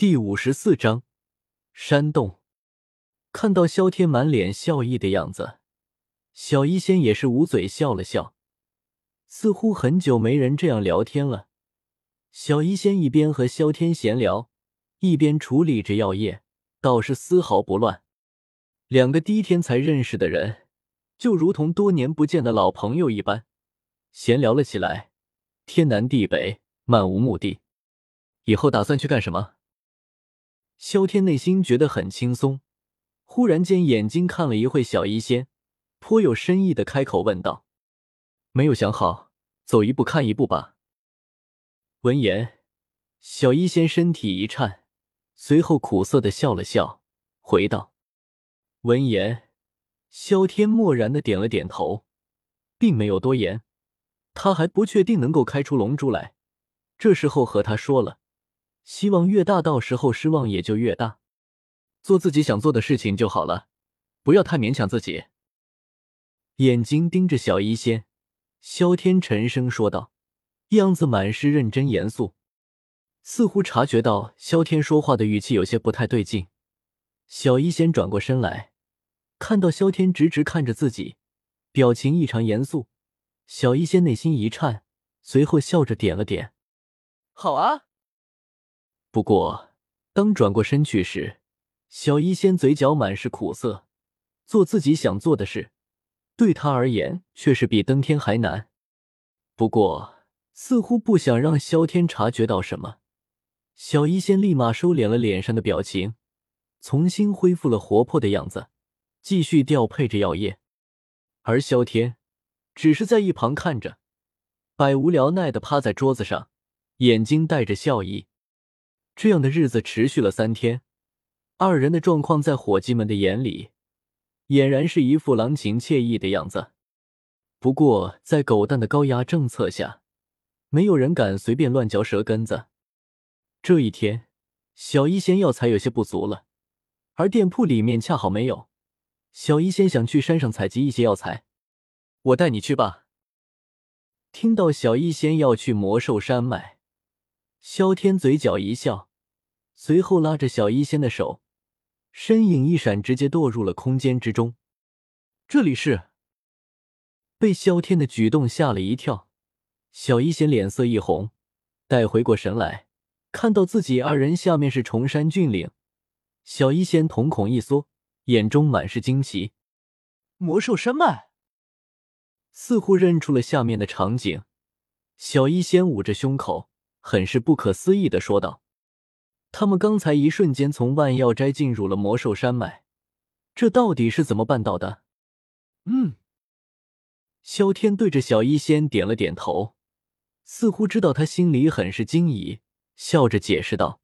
第五十四章山洞。看到萧天满脸笑意的样子，小医仙也是捂嘴笑了笑。似乎很久没人这样聊天了。小医仙一边和萧天闲聊，一边处理着药液，倒是丝毫不乱。两个第一天才认识的人，就如同多年不见的老朋友一般，闲聊了起来，天南地北，漫无目的。以后打算去干什么？萧天内心觉得很轻松，忽然间眼睛看了一会小医仙，颇有深意的开口问道：“没有想好，走一步看一步吧。”闻言，小医仙身体一颤，随后苦涩的笑了笑，回道：“闻言，萧天默然的点了点头，并没有多言。他还不确定能够开出龙珠来，这时候和他说了。”希望越大，到时候失望也就越大。做自己想做的事情就好了，不要太勉强自己。眼睛盯着小医仙，萧天沉声说道，样子满是认真严肃，似乎察觉到萧天说话的语气有些不太对劲。小医仙转过身来，看到萧天直直看着自己，表情异常严肃，小医仙内心一颤，随后笑着点了点：“好啊。”不过，当转过身去时，小医仙嘴角满是苦涩。做自己想做的事，对他而言却是比登天还难。不过，似乎不想让萧天察觉到什么，小医仙立马收敛了脸上的表情，重新恢复了活泼的样子，继续调配着药液。而萧天只是在一旁看着，百无聊赖的趴在桌子上，眼睛带着笑意。这样的日子持续了三天，二人的状况在伙计们的眼里，俨然是一副郎情妾意的样子。不过，在狗蛋的高压政策下，没有人敢随便乱嚼舌根子。这一天，小医仙药材有些不足了，而店铺里面恰好没有。小医仙想去山上采集一些药材，我带你去吧。听到小医仙要去魔兽山脉，萧天嘴角一笑。随后拉着小医仙的手，身影一闪，直接堕入了空间之中。这里是被萧天的举动吓了一跳，小医仙脸色一红，待回过神来，看到自己二人下面是崇山峻岭，小医仙瞳孔一缩，眼中满是惊奇。魔兽山脉，似乎认出了下面的场景，小医仙捂着胸口，很是不可思议的说道。他们刚才一瞬间从万药斋进入了魔兽山脉，这到底是怎么办到的？嗯，萧天对着小医仙点了点头，似乎知道他心里很是惊疑，笑着解释道：“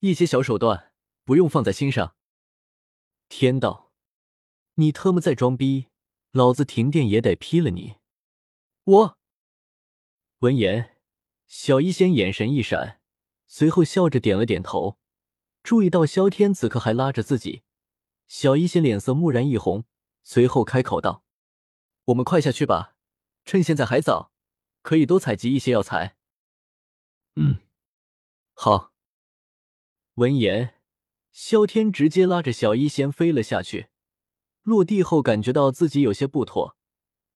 一些小手段不用放在心上。”天道，你特么在装逼，老子停电也得劈了你！我闻言，小医仙眼神一闪。随后笑着点了点头，注意到萧天此刻还拉着自己，小医仙脸色蓦然一红，随后开口道：“我们快下去吧，趁现在还早，可以多采集一些药材。”嗯，好。闻言，萧天直接拉着小医仙飞了下去，落地后感觉到自己有些不妥，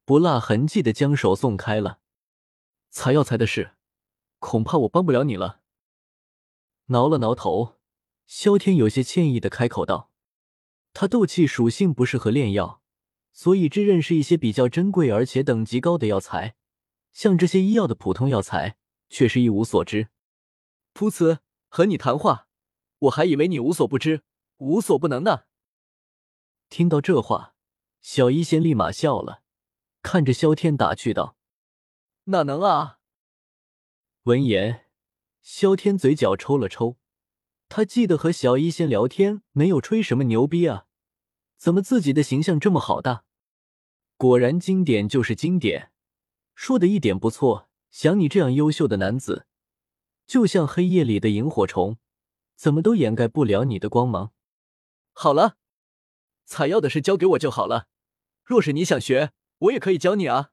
不落痕迹的将手松开了。采药材的事，恐怕我帮不了你了。挠了挠头，萧天有些歉意的开口道：“他斗气属性不适合炼药，所以只认识一些比较珍贵而且等级高的药材，像这些医药的普通药材，却是一无所知。”噗呲，和你谈话，我还以为你无所不知、无所不能呢。听到这话，小医仙立马笑了，看着萧天打趣道：“哪能啊？”闻言。萧天嘴角抽了抽，他记得和小医仙聊天没有吹什么牛逼啊，怎么自己的形象这么好的？果然经典就是经典，说的一点不错。像你这样优秀的男子，就像黑夜里的萤火虫，怎么都掩盖不了你的光芒。好了，采药的事交给我就好了。若是你想学，我也可以教你啊。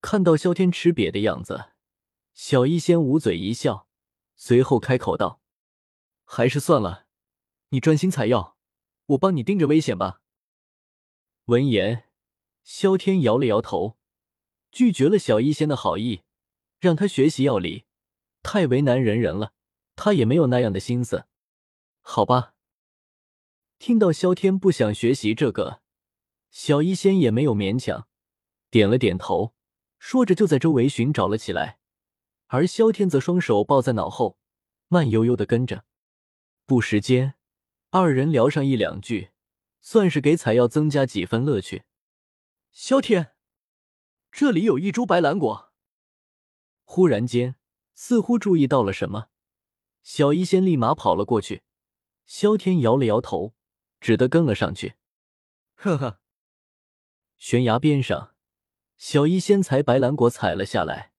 看到萧天吃瘪的样子。小医仙捂嘴一笑，随后开口道：“还是算了，你专心采药，我帮你盯着危险吧。闻言，萧天摇了摇头，拒绝了小医仙的好意，让他学习药理，太为难人人了。他也没有那样的心思。好吧，听到萧天不想学习这个，小医仙也没有勉强，点了点头，说着就在周围寻找了起来。而萧天则双手抱在脑后，慢悠悠的跟着。不时间，二人聊上一两句，算是给采药增加几分乐趣。萧天，这里有一株白兰果。忽然间，似乎注意到了什么，小医仙立马跑了过去。萧天摇了摇头，只得跟了上去。呵呵，悬崖边上，小医仙采白兰果采了下来。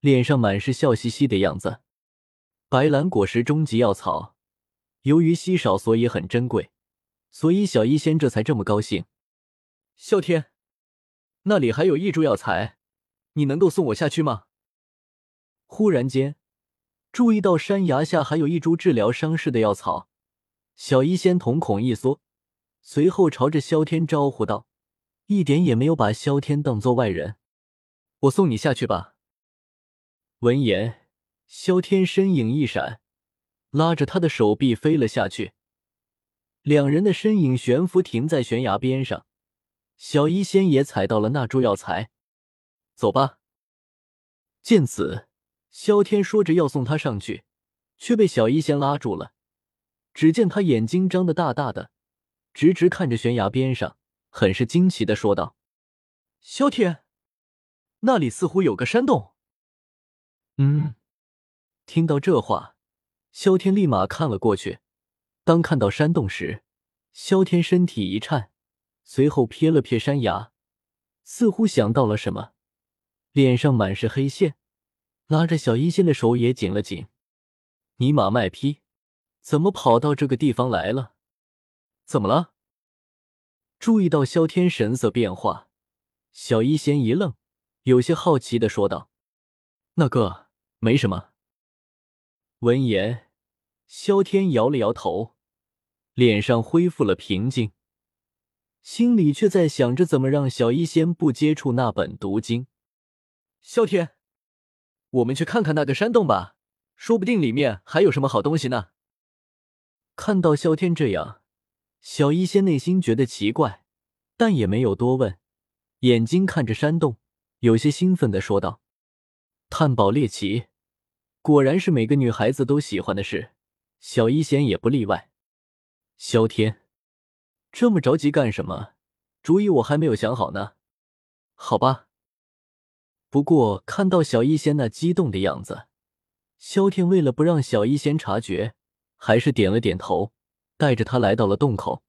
脸上满是笑嘻嘻的样子。白兰果是终极药草，由于稀少，所以很珍贵，所以小医仙这才这么高兴。啸天，那里还有一株药材，你能够送我下去吗？忽然间，注意到山崖下还有一株治疗伤势的药草，小医仙瞳孔一缩，随后朝着萧天招呼道，一点也没有把萧天当做外人。我送你下去吧。闻言，萧天身影一闪，拉着他的手臂飞了下去。两人的身影悬浮停在悬崖边上。小医仙也踩到了那株药材，走吧。见此，萧天说着要送他上去，却被小医仙拉住了。只见他眼睛张得大大的，直直看着悬崖边上，很是惊奇的说道：“萧天，那里似乎有个山洞。”嗯，听到这话，萧天立马看了过去。当看到山洞时，萧天身体一颤，随后瞥了瞥山崖，似乎想到了什么，脸上满是黑线，拉着小医仙的手也紧了紧。尼玛卖批，怎么跑到这个地方来了？怎么了？注意到萧天神色变化，小医仙一愣，有些好奇的说道：“那个。”没什么。闻言，萧天摇了摇头，脸上恢复了平静，心里却在想着怎么让小医仙不接触那本毒经。萧天，我们去看看那个山洞吧，说不定里面还有什么好东西呢。看到萧天这样，小医仙内心觉得奇怪，但也没有多问，眼睛看着山洞，有些兴奋的说道。探宝猎奇，果然是每个女孩子都喜欢的事，小医仙也不例外。萧天，这么着急干什么？主意我还没有想好呢。好吧。不过看到小医仙那激动的样子，萧天为了不让小医仙察觉，还是点了点头，带着他来到了洞口。